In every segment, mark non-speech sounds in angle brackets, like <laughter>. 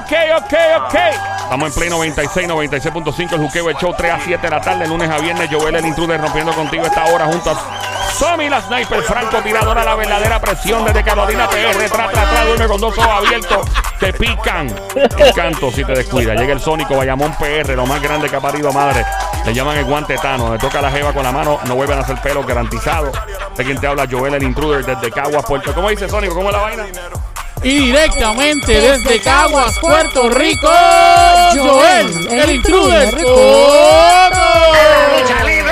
ok, ok, ok. Estamos en Play 96, 96.5, el Juqueo, el show 3 a 7 de la tarde, lunes a viernes. Joel, el intruder, rompiendo contigo esta hora junto a Somi, la sniper, Franco, tiradora, la verdadera presión desde Carolina PR. Tra, tra, tra, duerme con dos ojos abiertos. Te pican. El canto si te descuida. Llega el Sónico, Bayamón PR, lo más grande que ha parido madre. Le llaman el guante tano. Le toca la jeva con la mano, no vuelven a hacer pelo garantizado. De quien te habla, Joel, el intruder, desde Caguas, Puerto. ¿Cómo dice Sónico? ¿Cómo es la vaina? Y directamente desde Caguas, Puerto Rico, Joel, el intruder. Coto.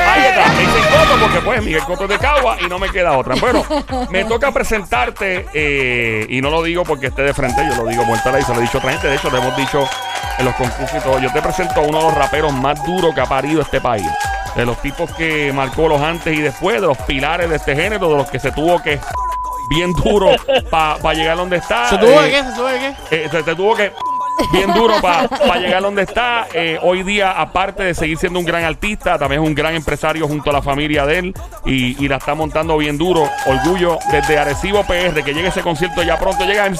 Ahí está, me dicen Coto porque pues Miguel Coto es de Cagua y no me queda otra. Bueno, me <laughs> toca presentarte eh, y no lo digo porque esté de frente, yo lo digo muerta y se lo he dicho a otra gente. De hecho, lo hemos dicho en los concursos y todo. Yo te presento a uno de los raperos más duros que ha parido este país. De los tipos que marcó los antes y después, de los pilares de este género, de los que se tuvo que bien duro para llegar donde está. ¿Se tuvo Eh, de qué? ¿Se tuvo de qué? eh, se, se tuvo que bien duro para llegar donde está. Eh, hoy día, aparte de seguir siendo un gran artista, también es un gran empresario junto a la familia de él y, y la está montando bien duro. Orgullo desde Arecibo PR, que llegue ese concierto ya pronto. Llega en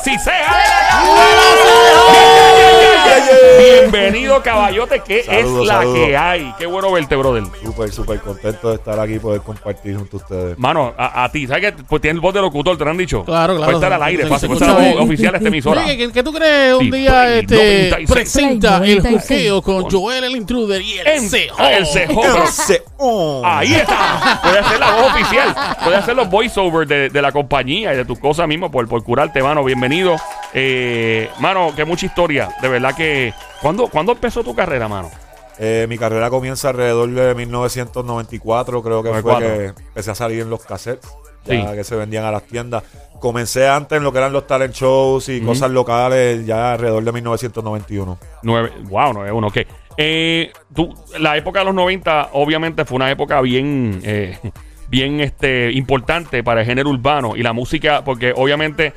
Bienvenido, caballote, que es la que hay. Qué bueno verte, brother. Súper, súper contento de estar aquí y poder compartir junto a ustedes. Mano, a, ti, ¿sabes que pues, tienes voz de locutor? ¿Te lo han dicho? Claro, claro. Puede estar al aire, Se- se Puede ser escucha voz bien. oficial de esta emisora. Oye, ¿qué, tú crees un día este, 96. presenta el 96. juqueo con Joel el intruder y el En- el cejo. oh. Ahí está. Puede hacer la voz oficial. Puede hacer los voiceovers de, de la compañía y de tus cosas mismo por, por curarte, mano. Bienvenido. Eh, mano, que mucha historia. De verdad que. ¿Cuándo, ¿cuándo empezó tu carrera, mano? Eh, mi carrera comienza alrededor de 1994, creo que 94. fue que empecé a salir en los cassettes, ya Sí. que se vendían a las tiendas. Comencé antes en lo que eran los talent shows y cosas locales, ya alrededor de 1991. Nueve, wow, 9-1, ok. Eh, tú, la época de los 90, obviamente, fue una época bien, eh, <laughs> bien este, importante para el género urbano y la música, porque obviamente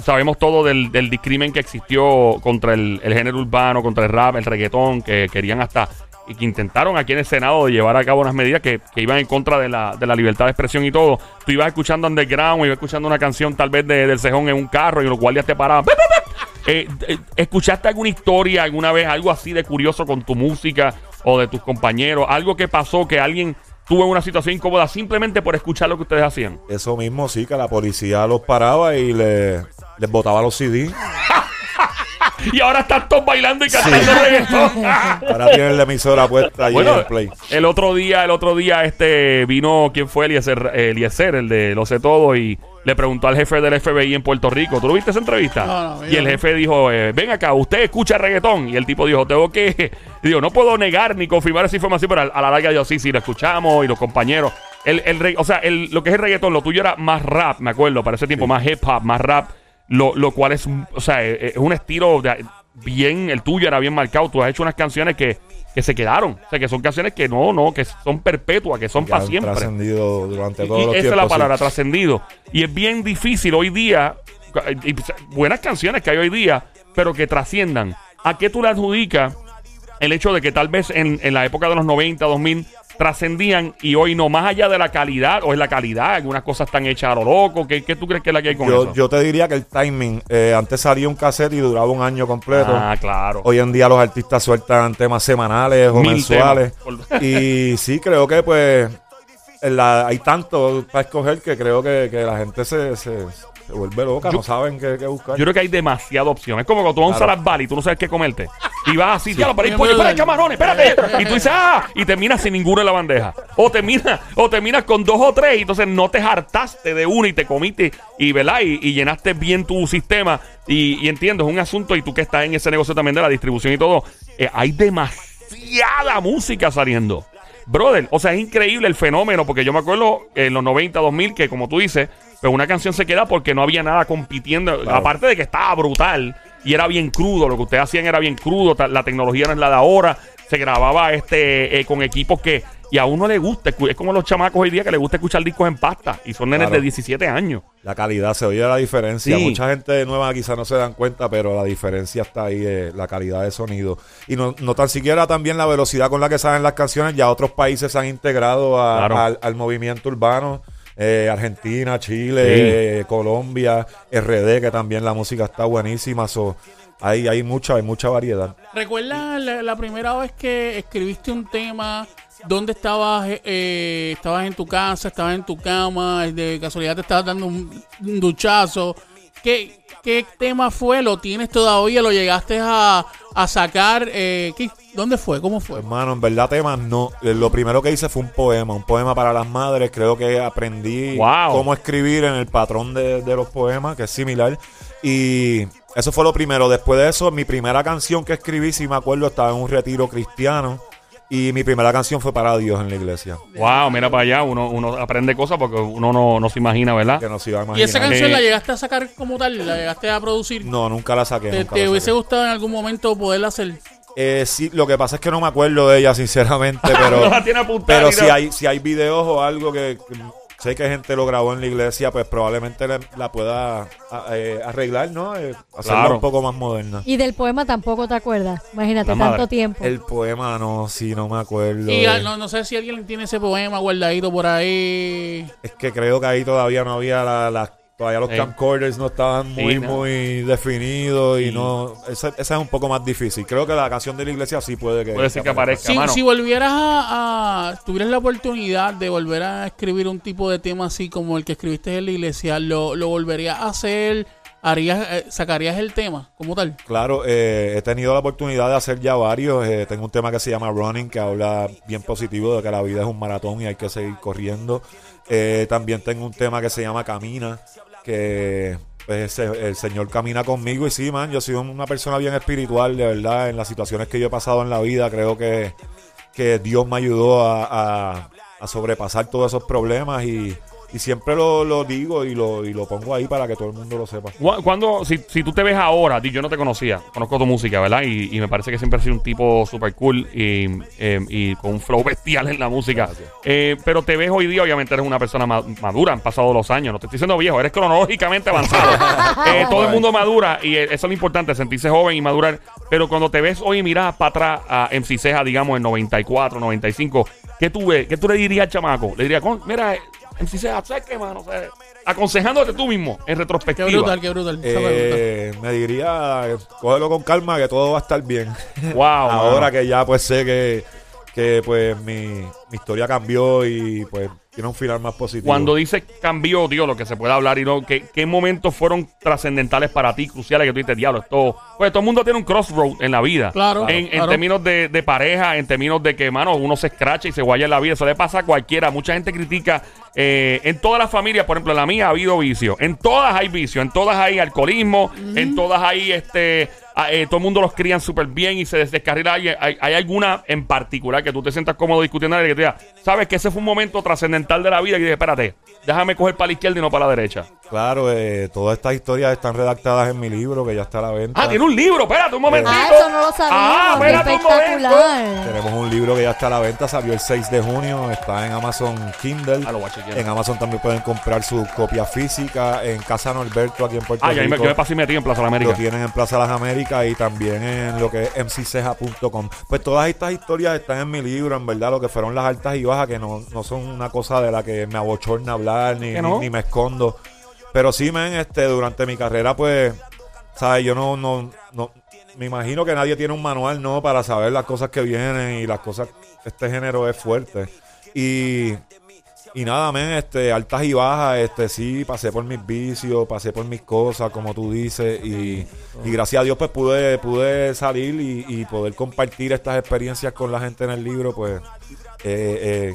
sabemos todo del, del discrimen que existió contra el, el género urbano, contra el rap, el reggaetón, que querían hasta y que intentaron aquí en el Senado de llevar a cabo unas medidas que, que iban en contra de la, de la libertad de expresión y todo. Tú ibas escuchando underground, ibas escuchando una canción tal vez de, del cejón en un carro y los guardias te paraban. Eh, eh, ¿Escuchaste alguna historia alguna vez, algo así de curioso con tu música o de tus compañeros? Algo que pasó que alguien tuvo una situación incómoda simplemente por escuchar lo que ustedes hacían. Eso mismo, sí, que la policía los paraba y le- les botaba los CD. <laughs> Y ahora están todos bailando y cantando reggaetón. <laughs> Ahora tienen la emisora puesta allí en Bueno, el play. el otro día, el otro día, este vino, ¿quién fue? Eliezer, eh, Eliezer, el de Lo sé todo, y le preguntó al jefe del FBI en Puerto Rico. ¿Tú lo viste esa entrevista? No, no, y el jefe dijo, eh, ven acá, usted escucha reggaetón. Y el tipo dijo, tengo que, <laughs> digo, no puedo negar ni confirmar esa información, pero a, a la larga yo sí, sí, lo escuchamos y los compañeros. El, el reg- o sea, el- lo que es el reggaetón, lo tuyo era más rap, me acuerdo, para ese tiempo, más hip hop, más rap, lo, lo cual es, o sea, eh, es un estilo de- bien, el tuyo era bien marcado. Tú has hecho unas canciones que, que se quedaron, o sea, que son canciones que no, no, que son perpetuas, que son para siempre. trascendido durante Y- todos y los esa es la sí. palabra, trascendido. Y es bien difícil hoy día, y buenas canciones que hay hoy día, pero que trasciendan. ¿A qué tú le adjudicas el hecho de que tal vez en, en la época de los 90, 2000, trascendían y hoy no, más allá de la calidad, o es la calidad, algunas cosas están hechas a lo loco? ¿Qué, qué tú crees que es la que hay con Yo, eso? yo te diría que el timing, eh, antes salía un cassette y duraba un año completo. ah, claro. Hoy en día los artistas sueltan temas semanales o Mil mensuales. temas. Y sí, creo que pues la- hay tanto para escoger que creo que, que la gente se, se, se vuelve loca, Yo- no saben qué, qué buscar. Yo creo que hay demasiada opción. Es como cuando tú vas a un Claro. salad bar y tú no sabes qué comerte. Y vas así, ya lo para Sí, pollo, para sí. camarones, espérate. Y tú dices, ah, y terminas sin ninguno en la bandeja. O terminas, o terminas con dos o tres, y entonces no te hartaste de uno y te comiste, y ¿verdad? Y, y llenaste bien tu sistema. Y, y entiendo, es un asunto, y tú que estás en ese negocio también de la distribución y todo, eh, hay demasiada música saliendo. Brother, o sea, es increíble el fenómeno, porque yo me acuerdo en los 90, 2000, que como tú dices, pues una canción se queda porque no había nada compitiendo, Claro. aparte de que estaba brutal y era bien crudo, lo que ustedes hacían era bien crudo, la tecnología no es la de ahora, se grababa este eh, con equipos que y a uno le gusta, es como los chamacos hoy día que les gusta escuchar discos en pasta y son nenes Claro. de 17 años. La calidad, se oye la diferencia. Sí. Mucha gente nueva quizá no se dan cuenta, pero la diferencia está ahí, eh, la calidad de sonido. Y no, no tan siquiera también la velocidad con la que salen las canciones, ya otros países se han integrado a- Claro. al, al movimiento urbano. eh, Argentina, Chile, eh, Colombia, RD, que también la música está buenísima. So, hay, hay mucha, hay mucha variedad. ¿Recuerdas la, la primera vez que escribiste un tema? ¿Dónde estabas? eh, eh, ¿Estabas en tu casa? ¿Estabas en tu cama? ¿De casualidad te estabas dando un, un duchazo? ¿Qué, ¿Qué tema fue? ¿Lo tienes todavía? ¿Lo llegaste a, a sacar? Eh, ¿qué- ¿Dónde fue? ¿Cómo fue? Hermano, en verdad temas no. Eh, Lo primero que hice fue un poema, un poema para las madres. Creo que aprendí Wow. cómo escribir en el patrón de, de los poemas, que es similar. Y eso fue lo primero. Después de eso, mi primera canción que escribí, si me acuerdo, estaba en un retiro cristiano. Y mi primera canción fue para Dios en la iglesia. Wow, mira para allá. Uno, uno aprende cosas porque uno no, no se imagina, ¿verdad? Que no se iba a ¿Y imaginar. esa canción Eh, la llegaste a sacar como tal? ¿La llegaste a producir? No, nunca la saqué. ¿Te, nunca te la hubiese saqué. gustado en algún momento poderla hacer? Eh, sí, lo que pasa es que no me acuerdo de ella, sinceramente, <laughs> pero, No la tiene apuntada pero si hay, si hay videos o algo que, que sé que gente lo grabó en la iglesia, pues probablemente la, la pueda eh, arreglar, ¿no? Eh, hacerla Claro. un poco más moderna. Y del poema tampoco te acuerdas. Imagínate, La tanto madre. tiempo. El poema, no, sí, no me acuerdo. Y eh. ah, no, no sé si alguien tiene ese poema guardadito por ahí. Es que creo que ahí todavía no había la... la- todavía los Sí. camcorders no estaban muy, Sí, no. muy definidos y Sí. no... Esa, esa es un poco más difícil. Creo que la canción de la iglesia sí puede que... Puede ser que aparezca. Si, mano. si volvieras a, a- tuvieras la oportunidad de volver a escribir un tipo de tema así como el que escribiste en la iglesia, ¿lo, lo volverías a hacer? ¿Harías, eh, ¿Sacarías el tema como tal? Claro, eh, he tenido la oportunidad de hacer ya varios. Eh, tengo un tema que se llama Running, que habla bien positivo de que la vida es un maratón y hay que seguir corriendo. Eh, también tengo un tema que se llama Camina, que pues, ese- el Señor camina conmigo. Y sí, man, yo soy una persona bien espiritual, de verdad. En las situaciones que yo he pasado en la vida, creo que, que Dios me ayudó a- a sobrepasar todos esos problemas y, y siempre lo, lo digo y lo, y lo pongo ahí para que todo el mundo lo sepa. Cu- Cuando, si, si tú te ves ahora, yo no te conocía, conozco tu música, ¿verdad? Y, y me parece que siempre has sido un tipo super cool y, eh, y con un flow <laughs> bestial en la música. Eh, pero te ves hoy día, obviamente eres una persona ma- madura, han pasado los años, no te estoy diciendo viejo, eres cronológicamente avanzado. <laughs> Eh, todo el mundo madura y eh, eso es lo importante, sentirse joven y madurar. Pero cuando te ves hoy y miras para atrás a MC Ceja, digamos, en 94, 95, ¿qué tú ves? ¿Qué tú le dirías al chamaco? Le dirías, "Con- mira, MC ¿sabes qué, mano? O sea, aconsejándote tú mismo en Qué retrospectiva. brutal, qué brutal. esa pregunta. Eh, me diría, eh, cógelo con calma que todo va a estar bien. Wow, <laughs> Ahora mano. que ya pues sé que, que pues mi, mi historia cambió y pues tiene un final más positivo. Cuando dices cambió, Dios, lo que se puede hablar y no, ¿qué, qué momentos fueron trascendentales para ti, cruciales, que tú dices, diablo, esto. Pues todo el mundo tiene un crossroad en la vida. Claro, En, en términos de, de pareja, en términos de que, mano, uno se escracha y se guaya en la vida. Eso le pasa a cualquiera. Mucha gente critica. eh, en todas las familias, por ejemplo, en la mía ha habido vicio. En todas hay vicio. En todas hay alcoholismo. En todas hay este. A- eh, todo el mundo los crían súper bien y se des- descarrila. ¿Hay, hay, alguna en particular que tú te sientas cómodo discutiendo y que te diga, sabes que ese fue un momento trascendental de la vida y dices, espérate, déjame coger para la izquierda y no para la derecha. Claro, eh, todas estas historias están redactadas en mi libro que ya está a la venta. Ah, tiene un libro, espérate un momentito. Ah, eso no lo sabíamos. Ah, espérate un momento. espectacular. Tenemos un libro que ya está a la venta, salió el 6 de junio, está en Amazon Kindle. Ah, lo voy a chequear. En Amazon también pueden comprar su copia física en Casa Norberto aquí en Puerto Ah, ya me, Rico. yo me pasé metido en Plaza de la América. Lo tienen en Plaza Las Américas y también en lo que es mcceja.com. Pues todas estas historias están en mi libro, en verdad, lo que fueron las altas y bajas, que no, no son una cosa de la que me abochorna hablar ni, ni, ni me escondo. Pero sí, men, este, durante mi carrera, pues, ¿sabes? Yo no, no, no, me imagino que nadie tiene un manual, ¿no? Para saber las cosas que vienen y las cosas, este género es fuerte. Y, y nada, men, este, altas y bajas, este, sí, pasé por mis vicios, pasé por mis cosas, como tú dices, y, y gracias a Dios, pues pude, pude salir y, y poder compartir estas experiencias con la gente en el libro, pues, eh, eh,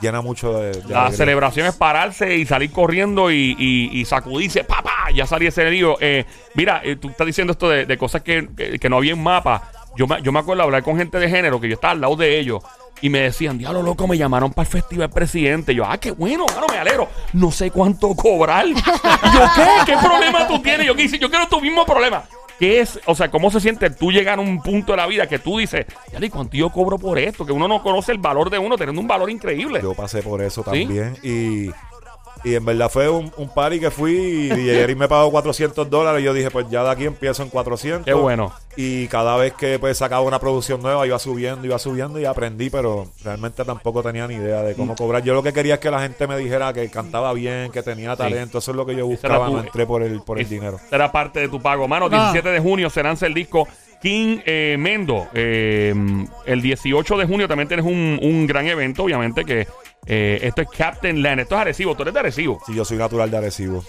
llena mucho de, de La alegría. celebración es pararse y salir corriendo y, y, y sacudirse. ¡Papá! Ya salí ese lío. Eh, mira, eh, tú estás diciendo esto de, de cosas que, que, que no había en mapa. Yo me, yo me acuerdo hablar con gente de género que yo estaba al lado de ellos y me decían, diablo loco, me llamaron para el festival presidente. Yo, ah, qué bueno, mano, me alegro. No sé cuánto cobrar. <laughs> Yo, ¿qué? ¿Qué problema tú tienes? Yo, quise, yo quiero tu mismo problema. ¿Qué es? O sea, ¿cómo se siente tú llegar a un punto de la vida que tú dices, ya ni cuánto yo cobro por esto? Que uno no conoce el valor de uno teniendo un valor increíble. Yo pasé por eso ¿Sí? también. Y, y en verdad fue un, un party que fui y <laughs> DJ me pagó 400 dólares. Y yo dije, pues ya de aquí empiezo en 400. Qué bueno. Y cada vez que pues sacaba una producción nueva iba subiendo, iba subiendo y aprendí, pero realmente tampoco tenía ni idea de cómo cobrar. Yo lo que quería es que la gente me dijera que cantaba bien, que tenía talento. Eso es lo que yo era buscaba, tu- no entré por el, por el dinero. Será parte de tu pago. Mano, Ah. 17 de junio se lanza el disco King eh, Mendo. Eh, el 18 de junio también tienes un, un gran evento, obviamente, que eh, esto es Captain Land. Esto es Arecibo. Tú eres de Arecibo. Sí, yo soy natural de Arecibo.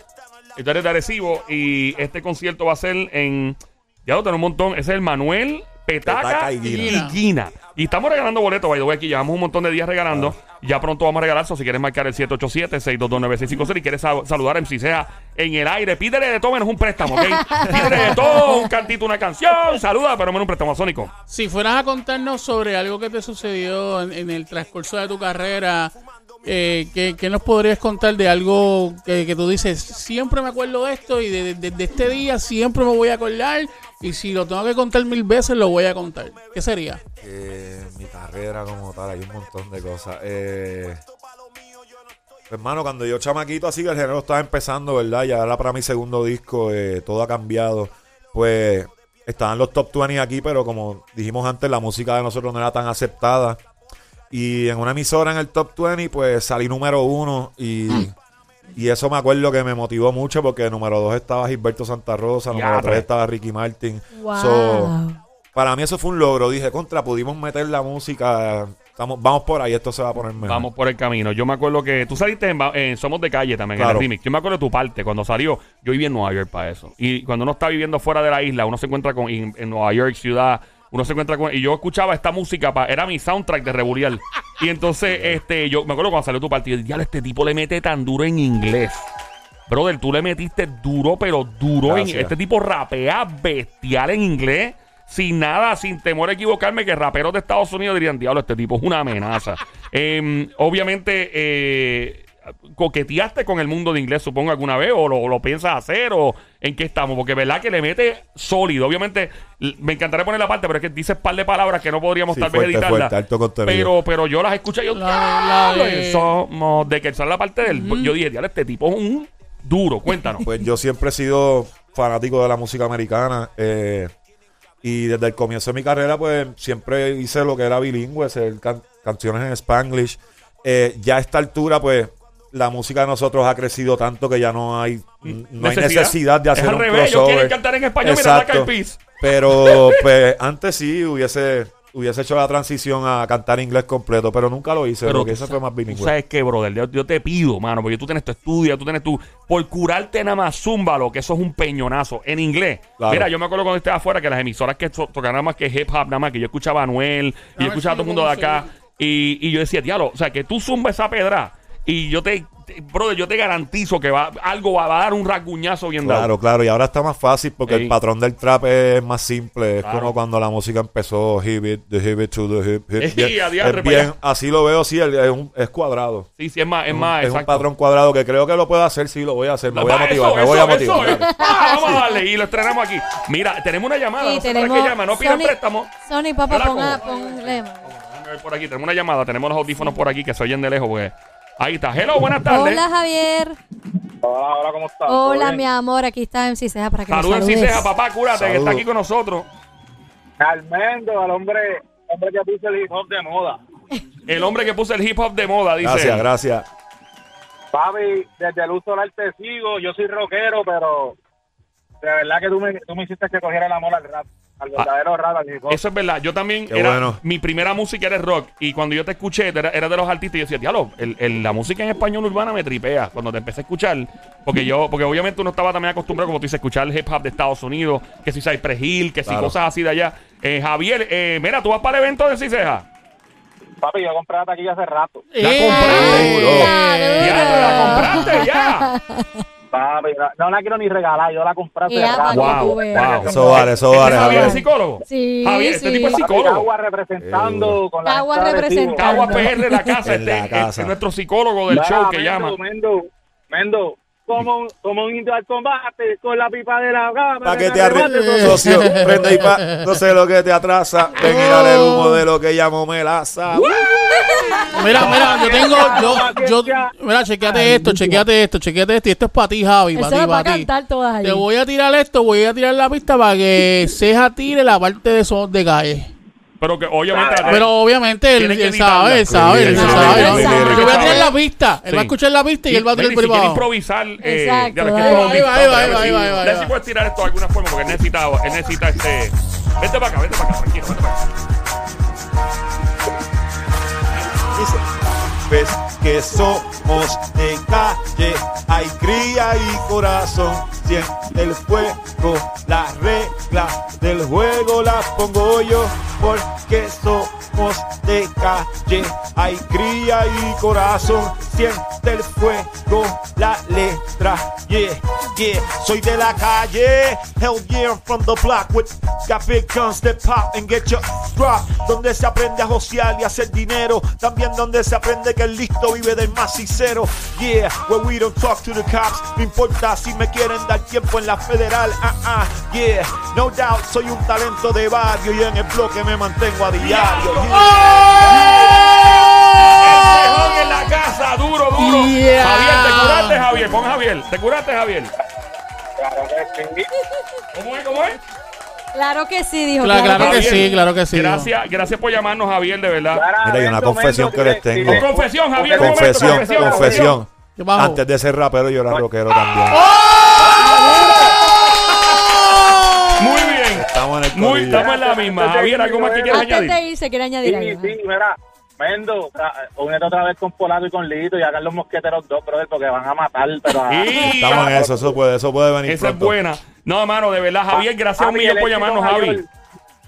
Tú eres de Arecibo y este concierto va a ser en... Ya lo tengo un montón. Ese es el Manuel Petaca, Petaca y, y Guina. Guina. Y estamos regalando boletos, by the way, aquí llevamos un montón de días regalando. Ya pronto vamos a regalar, so, si quieres marcar el 787-622-9656 y quieres sa- saludar a MC Sea en el aire, pídele de todo menos un préstamo, ¿ok? pídele de todo, un cantito, una canción, saluda, pero menos un préstamo sónico. Si fueras a contarnos sobre algo que te sucedió en, el transcurso de tu carrera, eh, ¿qué, nos podrías contar de algo que, tú dices, siempre me acuerdo de esto y de, de- de este día siempre me voy a acordar y si lo tengo que contar mil veces lo voy a contar? ¿Qué sería? Eh, mi carrera como tal, hay un montón de cosas. Eh, hermano, cuando yo chamaquito, así que el género estaba empezando, ¿verdad? Ya era para mi segundo disco, eh, todo ha cambiado. Pues estaban los top 20 aquí, pero como dijimos antes, la música de nosotros no era tan aceptada. Y en una emisora en el top 20, pues salí número uno y... Y eso me acuerdo que me motivó mucho porque número dos estaba Gilberto Santa Rosa, número Diatre. tres estaba Ricky Martin. Wow. So, para mí eso fue un logro. Dije, contra, pudimos meter la música. Estamos, vamos por ahí, esto se va a poner mejor. Vamos por el camino. Yo me acuerdo que tú saliste en, en Somos de Calle también, en Claro. el remix. Yo me acuerdo de tu parte, cuando salió, yo viví en Nueva York para eso. Y cuando uno está viviendo fuera de la isla, uno se encuentra con, en, en Nueva York, ciudad, uno se encuentra con... Y yo escuchaba esta música, pa- era mi soundtrack de Rebulial. Y entonces, <laughs> este, yo me acuerdo cuando salió tu dije, "Diablo, este tipo le mete tan duro en inglés. Brother, tú le metiste duro, pero duro. En, este tipo rapea bestial en inglés. Sin nada, sin temor a equivocarme, que raperos de Estados Unidos dirían, diablo, este tipo es una amenaza. <laughs> Em, obviamente, eh, coqueteaste con el mundo de inglés, supongo, alguna vez, o lo, lo piensas hacer, o en qué estamos, porque verdad que le mete sólido. Obviamente, me encantaría poner la parte, pero es que dices par de palabras que no podríamos Sí, tal vez editarlas. pero, pero yo las escuché y yo, La de- la "Diablo, de- somos de que sale la parte del. Yo dije, diablo, este tipo es un duro, cuéntanos. Pues yo siempre he sido fanático de la música americana. eh, y desde el comienzo de mi carrera, pues siempre hice lo que era bilingüe, hacer can- canciones en Spanglish. Eh, ya a esta altura, pues la música de nosotros ha crecido tanto que ya no hay, no hay necesidad de Es hacer al un revés, ellos crossover. quieren cantar en español, mira, Exacto. Black Eyed Peas. Pero <laughs> pues antes sí hubiese hubiese hecho la transición a cantar inglés completo, pero nunca lo hice, porque tú ese sa- fue más bilingüe. sabes que, brother, yo, yo te pido, mano, porque tú tienes tu estudio, tú tienes tu. Por curarte nada más, zúmbalo, que eso es un peñonazo en inglés. Claro. Mira, yo me acuerdo cuando estaba afuera que las emisoras que to- tocaban nada más que hip hop, nada más que yo escuchaba a Anuel, y yo escuchaba a todo el mundo de acá, y, y yo decía, diablo, o sea, que tú zumbas esa pedra, y yo te. te- brother, yo te garantizo que va, algo va, va a dar un rasguñazo bien dado. Claro, claro, y ahora está más fácil porque Ey. el patrón del trap es más simple. Es Claro. como cuando la música empezó, hip it, the hip it to the hip, hip. Ey, Bien, a diantre, es bien, allá. así lo veo, sí, el- es, un- es cuadrado. Sí, sí, es más, es un- más, es un exacto. patrón cuadrado que creo que lo puedo hacer, sí, lo voy a hacer. Me voy a Va, motivar, eso, me voy eso, a motivar. eso, eh. <laughs> Ah, vamos a darle y lo estrenamos aquí. Mira, tenemos una llamada. No sé para tenemos. qué llama, no pidan Sony- préstamo. Sony, papá, Yo la ponga, ponle. Déjame ver por aquí, tenemos una llamada, tenemos los audífonos por aquí que se oyen de lejos, pues. Ahí está. Hello, buenas tardes. Hola, Javier. Hola, hola, ¿cómo estás? Hola, mi amor. Aquí está MC Ceja para que nos Saludos, saludes. Ciseja, papá, cúrate, que está aquí con nosotros. Almendo, al hombre, hombre que puso el hip hop de moda. El hombre que puso el hip hop de moda, dice. Gracias, él. gracias. Papi, desde el uso solar te sigo. Yo soy rockero, pero de verdad que tú me, tú me hiciste que cogiera el amor al rap, al verdadero rap, al hip hop. Eso es verdad. Yo también Qué era. bueno. Mi primera música era rock. Y cuando yo te escuché, era, era de los artistas. Y yo decía, diablo, el, el- la música en español urbana me tripea. Cuando te empecé a escuchar. Porque yo, porque obviamente uno estaba también acostumbrado, como tú dices, a escuchar el hip hop de Estados Unidos. Que si Cypress Hill, que si cosas así de allá. Eh, Javier, eh, mira, tú vas para el evento de Ciseja. Papi, yo compré la taquilla hace rato. La compraste. Duro. Ya, la compraste, ya. <laughs> Papi, no, la quiero ni regalar, yo la compré hace Ya, rato. para que Wow, tú veas. wow. Eso vale, eso ¿Este vale, Javier Javier. es psicólogo? Sí, Javier, este sí. tipo es psicólogo. Cagua representando con la Arecibo. representando. Cagua PR, la casa. En este, la este casa. es nuestro psicólogo del show que Mendo, llama. Mendo, Mendo, como, un- como un indio al combate con la pipa de la gama. Pa' que te arre... Socio, prende y pa... No sé lo que te atrasa. Ven y dale el humo de lo que llamo melaza. Mira, mira, yo tengo, yo, yo, mira, chequeate esto, chequeate esto, chequeate esto, y esto es para ti, Javi, para ti, para ti. Te voy a tirar esto, voy a tirar la pista para que Ceja tire la parte de son de calle. Pero que obviamente. Pero obviamente él, él sabe, él sabe, él sabe. Yo voy a tirar la pista, él Sí. va a escuchar la pista y él va a si quiere abajo. improvisar. Eh, Exacto, Ahí va, ahí va, ahí va, ahí va, ahí va, ahí Dale, va. si puedes tirar esto de alguna forma porque él necesita, él necesita este. Vete para acá, vete para acá, tranquilo, vete para acá. Ves que somos de calle, hay cría y corazón, siente el fuego, las reglas del juego las pongo yo, porque somos de calle, hay cría y corazón, siente el fuego, la letra, yeah, yeah, soy de la calle, hell yeah, from the block with got big guns that pop and get your drop, donde se aprende a josear y hacer dinero, también donde se aprende que el listo vive del más sincero, yeah, where we don't talk to the cops, no importa si me quieren dar tiempo en la federal, ah, ah, yeah, no doubt, soy un talento de barrio y en el bloque me mantengo a diario, yeah. Duro, duro. Yeah. Javier, te curaste, Javier. Pon Javier. Te curaste, Javier. Claro que sí. ¿Cómo es? ¿Cómo es? Claro que sí, dijo. Claro, claro que sí, claro que sí. Gracias, gracias por llamarnos, Javier, de verdad. Mira, hay una confesión que les tengo. Con confesión, Javier. un momento, Confesión, confesión. Antes de ser rapero yo era rockero también. Muy bien. Estamos en el Muy, estamos en la misma. Javier, ¿algo más que quieras Antes de añadir? irse, quiere añadir Sí, algo. sí, mira, Mendo, tra- únete otra vez con Polaco y con Lito y hagan los mosqueteros dos, brother, porque van a matar, pero a- Sí. <laughs> Estamos en eso, eso puede, eso puede venir Esa es pronto. buena. No, hermano, de verdad, Javier, gracias a un Javi, millón el por llamarnos, mayor. Javi.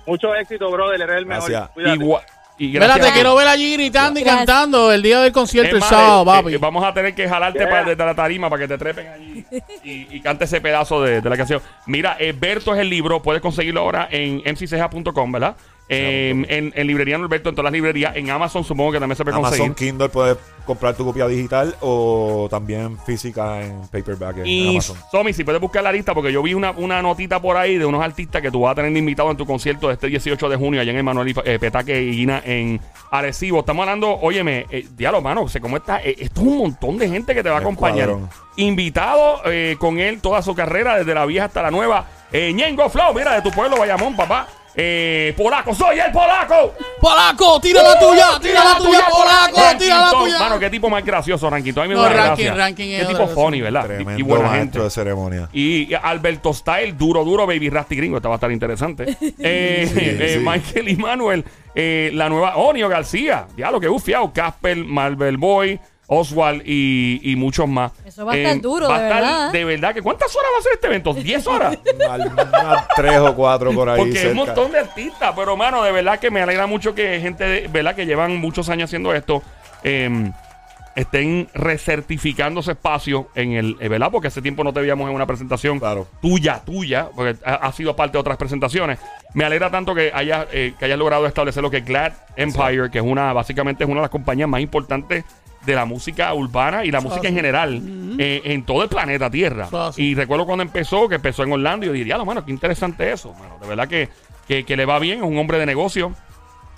Mucho éxito, brother, eres el mejor. Igual. Y Mira, te quiero ver allí gritando y cantando el día del concierto Es el sábado, eh, papi. eh, vamos a tener que jalarte Yeah. para, desde la tarima para que te trepen allí y, y cante ese pedazo de, de la canción. Mira, eh, Berto es el libro, puedes conseguirlo ahora en mcceja.com, ¿verdad? En, en, en librería Norberto, en todas las librerías, en Amazon supongo que también se puede Amazon conseguir. Kindle puedes comprar tu copia digital o también física en paperback en Y Amazon. Somi, si puedes buscar la lista, porque yo vi una, una notita por ahí de unos artistas que tú vas a tener invitados en tu concierto de este 18 de junio allá en Emanuel eh, Petaque y Guina en Arecibo. Estamos hablando, óyeme, eh, diálogo, mano, sé cómo está. eh, esto es un montón de gente que te va a acompañar. Invitado eh, con él toda su carrera, desde la vieja hasta la nueva. Eh, Ñengo Flow, mira, de tu pueblo, Bayamón, papá. Eh, polaco, soy el polaco. Polaco, tira la tuya, tira la tuya, Polaco, tira la tuya. Mano, qué tipo más gracioso, Ranking. A mí me No, da Ranking, gracia. Ranking Qué es tipo otra funny. ¿verdad? Y- Tremendo y buena maestro gente. de ceremonia. Y Alberto Style, duro, duro, Baby Rasty Gringo, esta va a estar interesante. <laughs> Eh, Sí, eh, sí. Michael y Manuel, eh, la nueva Onio García, ya lo que bufiado, Casper, Marvel Boy, Oswald y, y muchos más. Eh, Eso va a estar duro, va a de estar verdad. De verdad, que ¿cuántas horas va a ser este evento? ¿10 horas? Al- unas tres o cuatro por ahí. Porque es un cerca. montón de artistas, pero mano, de verdad que me alegra mucho que gente, de, ¿verdad? Que llevan muchos años haciendo esto, eh, estén recertificando ese espacio en el, eh, ¿verdad? Porque hace tiempo no te veíamos en una presentación Claro. tuya, tuya, porque ha, ha sido parte de otras presentaciones. Me alegra tanto que hayas, eh, que hayas logrado establecer lo que es Glad Empire, que es una, básicamente es una de las compañías más importantes de la música urbana y la música en general eh, en todo el planeta Tierra. Y recuerdo cuando empezó, que empezó en Orlando, y yo diría, mano, qué interesante eso, mano. De verdad que, que, que le va bien, es un hombre de negocio.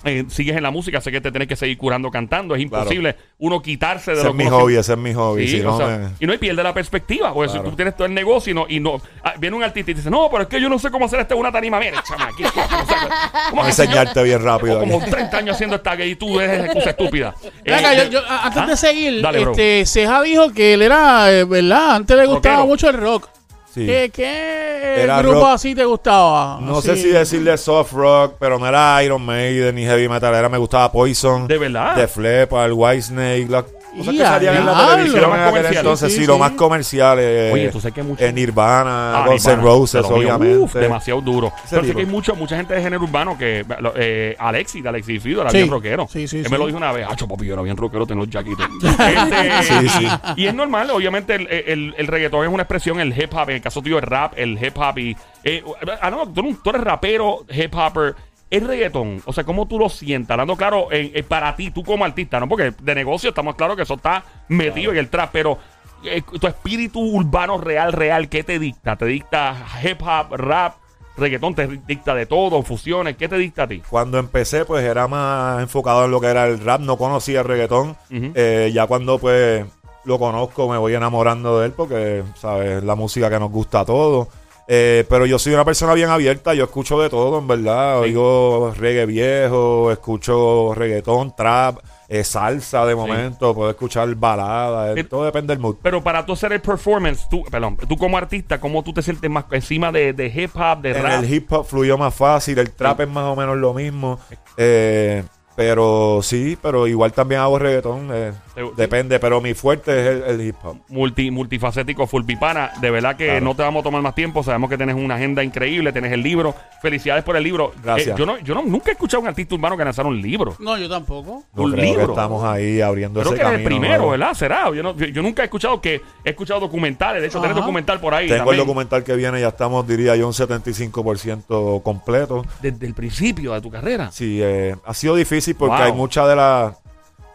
Eh, sigues en la música, sé que te tenés que seguir curando cantando, es Claro. imposible uno quitarse de Ese lo es mi hobby, ese es mi hobby. Sí, si no, sea, me- y no hay pierde la perspectiva, porque Claro. si tú tienes todo el negocio y no, y no ah, viene un artista y te dice, no, pero es que yo no sé cómo hacer este una tarima, mira, o sea, <laughs> ¿cómo enseñarte bien rápido. Como aquí. 30 años haciendo esta que y tú eres excusa estúpida. <laughs> Eh, yo- yo- a- antes ¿Ah? de seguir, Dale, este, Ceja dijo que él era, eh, ¿verdad? Antes le gustaba Rockero. mucho el rock. Sí. ¿Qué, qué Era grupo rock. así te gustaba? No Así. sé si decirle soft rock, pero no era Iron Maiden ni heavy metal. Era me gustaba Poison. ¿De verdad? The Fleppard, Whitesnake. Las cosas que salían en la televisión Más en aquel entonces. Sí, Sí, sí, lo más comerciales. Oye, tú sabes que mucho- En Nirvana, Ah, Guns Nirvana, N' Roses, mío, obviamente. uf, demasiado duro. Ese Pero sé que hay mucha, mucha gente de género urbano que. lo- Eh, Alexis, de Alexis Fido, era Sí. bien rockero. Sí, sí, Él sí. me lo dijo una vez. Acho, papi, yo era bien rockero, tengo los jaquitos. <laughs> Este, Sí, sí. Y es normal, obviamente, el, el, el reggaetón es una expresión, el hip hop, en el caso tuyo, el rap, el hip hop. Y, eh, ah, no, tú, eres un- tú eres rapero, hip hopper. El reggaetón, o sea, ¿cómo tú lo sientas? Hablando claro, en- en para ti, tú como artista, ¿no? Porque de negocio estamos claros que eso está metido en el trap, pero eh, tu espíritu urbano real, real, ¿qué te dicta? ¿Te dicta hip hop, rap? reggaetón te dicta de todo, fusiones, ¿qué te dicta a ti? Cuando empecé, pues era más enfocado en lo que era el rap, no conocía el reggaetón. Eh, ya cuando pues lo conozco, me voy enamorando de él porque, ¿sabes? Es la música que nos gusta a todos. Eh, pero yo soy una persona bien abierta, yo escucho de todo, en verdad. Sí. Oigo reggae viejo, escucho reggaetón, trap, eh, salsa de momento, puedo escuchar baladas, eh, todo depende del mood. Pero para tú hacer el performance, tú, perdón, tú como artista, ¿cómo tú te sientes más encima de, de hip hop, de En rap? el hip hop fluyó más fácil, el trap es más o menos lo mismo. eh, pero sí, pero igual también hago reggaetón, eh, depende, pero mi fuerte es el, el hip hop. multi, multifacético, fulpipana. De verdad que Claro. no te vamos a tomar más tiempo. Sabemos que tienes una agenda increíble, tienes el libro. Felicidades por el libro. Gracias. Eh, yo no, yo no, nunca he escuchado a un artista urbano que lanzara un libro. No, yo tampoco. No Un creo libro. que estamos ahí abriendo Creo ese que eres camino. el primero, nuevo. ¿verdad? Será. Yo, no- yo- yo nunca he escuchado que he escuchado documentales. De hecho, tenés documental por ahí. Tengo el documental que viene, ya estamos, diría yo, un 75% completo. Desde el principio de tu carrera. Sí, eh, ha sido difícil porque Wow. hay mucha de la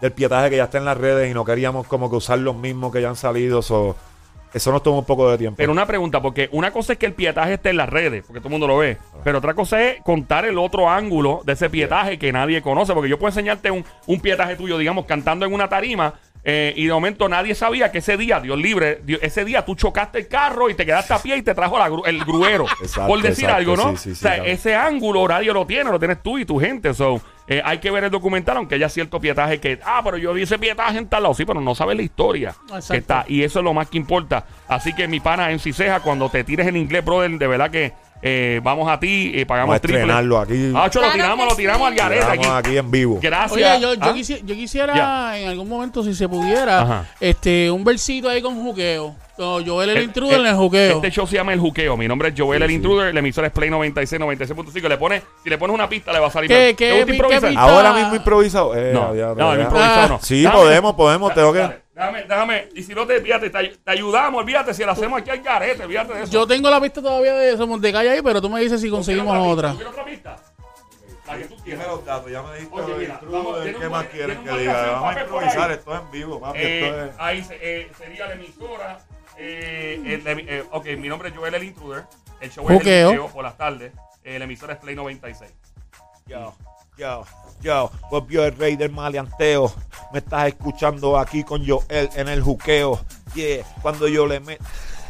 del pietaje que ya está en las redes y no queríamos como que usar los mismos que ya han salido. so, eso nos toma un poco de tiempo. Pero una pregunta, porque una cosa es que el pietaje esté en las redes, porque todo el mundo lo ve, pero otra cosa es contar el otro ángulo de ese pietaje que nadie conoce, porque yo puedo enseñarte un, un pietaje tuyo, digamos, cantando en una tarima, eh, y de momento nadie sabía que ese día, Dios libre, Dios- ese día tú chocaste el carro y te quedaste a pie y te trajo la gru- el gruero, <laughs> Exacto, por decir exacto, algo, ¿no? sí, sí, sí, o sea, claro. ese ángulo nadie lo tiene, lo tienes tú y tu gente, so, eh, hay que ver el documental, aunque haya cierto pietaje que, ah, pero yo vi ese pietaje en tal lado, sí, pero no sabes la historia Exacto. que está, y eso es lo más que importa. Así que mi pana en Ciseja, cuando te tires en inglés, brother, de verdad que eh, vamos a ti, eh, Vamos pagamos a triple. estrenarlo aquí. Ah, cho, lo tiramos, lo tiramos sí. al garete aquí. aquí en vivo. Gracias. Oye, yo, yo, ¿Ah? quisi- yo quisiera en algún momento, si se pudiera, Ajá. este un versito ahí con juqueo. Con Joel el, Eh, intruder eh, en el juqueo. Este show se llama El Juqueo. Mi nombre es Joel Sí, el sí. Intruder. La emisora es Play 96, 96.5. Le pone, si le pones una pista, le va a salir. ¿Qué- mal. qué ¿Te gusta qué? Ahora mismo improvisado. Eh, No, ya, no, ya. improvisado no. Sí, Déjame- podemos, podemos. Tengo que. Dale, Déjame, déjame. Y si no te, fíjate, te, te ayudamos, olvídate. Si lo hacemos aquí al garete, olvídate de eso. Yo tengo la pista todavía de Somos de Calle ahí, pero tú me dices si ¿Tú quieres conseguimos otra. ¿Tú quieres otra pista? La que tú Dime quieras. los datos, ya me dijiste Oye, mira, intruder, vamos, ¿Qué un más tiene que diga? Vamos a improvisar, esto es en vivo, papi. Eh, esto es... ahí se- eh, sería la emisora. Eh, el- emi- eh, ok, mi nombre es Joel el Intruder. El show es Juqueo. el Juqueo por las tardes. Eh, la emisora es Play 96. Yo, yo, yo, volvió el rey del maleanteo. Me estás escuchando aquí con Joel en el juqueo. Yeah, cuando yo le meto.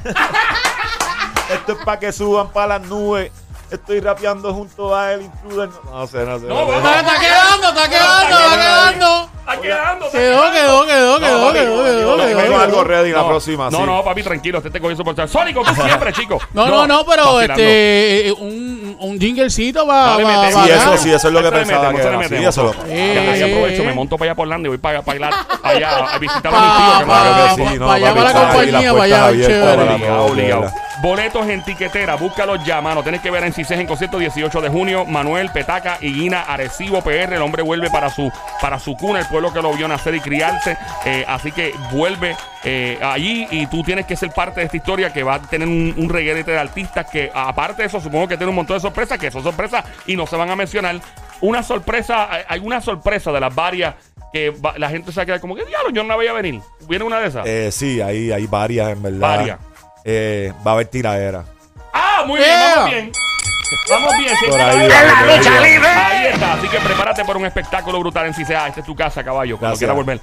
<laughs> Esto es para que suban para las nubes. Estoy rapeando junto a el intruder. No, no sé, no sé. No, no. Está, está quedando, está quedando, está quedando. Está quedando. está Quedó, quedando. quedó, quedó, quedó, quedó, quedó, yo- quedó, Tengo quedó. algo ready la No, próxima. No, sí. no, papi, tranquilo. Este te cogió su portal. Sónico, tú siempre, chico. No, no, no, pero este, eh, un, un jinglecito para. Pa- metemos. Sí, eso sí, eso es lo que pensaba que era. Sí, metemos. eso lo- Ya, ahí aprovecho, me monto para allá por Orlando y voy para bailar allá a visitar a mis tíos. que me pa- van a Claro ver. que sí, pa- no, pa' allá va la compañía, allá, chévere. para. ¿verdad? Boletos en tiquetera, búscalos ya, mano. Tienes que ver en CICES en concierto 18 de junio. Manuel, Petaca y Guina, Arecibo PR. El hombre vuelve para su, para su cuna, el pueblo que lo vio nacer y criarse. Eh, así que vuelve eh, allí y tú tienes que ser parte de esta historia que va a tener un, un reguerete de artistas que, aparte de eso, supongo que tiene un montón de sorpresas, que son sorpresas y no se van a mencionar. Una sorpresa, hay- hay una sorpresa de las varias que va- la gente se va a quedar como que diablo, yo no la veía venir. ¿Viene una de esas? Eh, sí, ahí hay varias, en verdad. Varias. Eh, va a haber tiradera. Ah, muy bien, Yeah. vamos bien. Vamos bien, sí, Por ahí ahí, va, está. por ahí está, así que prepárate para un espectáculo brutal en CCA. Esta es tu casa, caballo, cuando Gracias. quiera volver.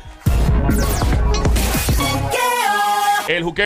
El juqueo.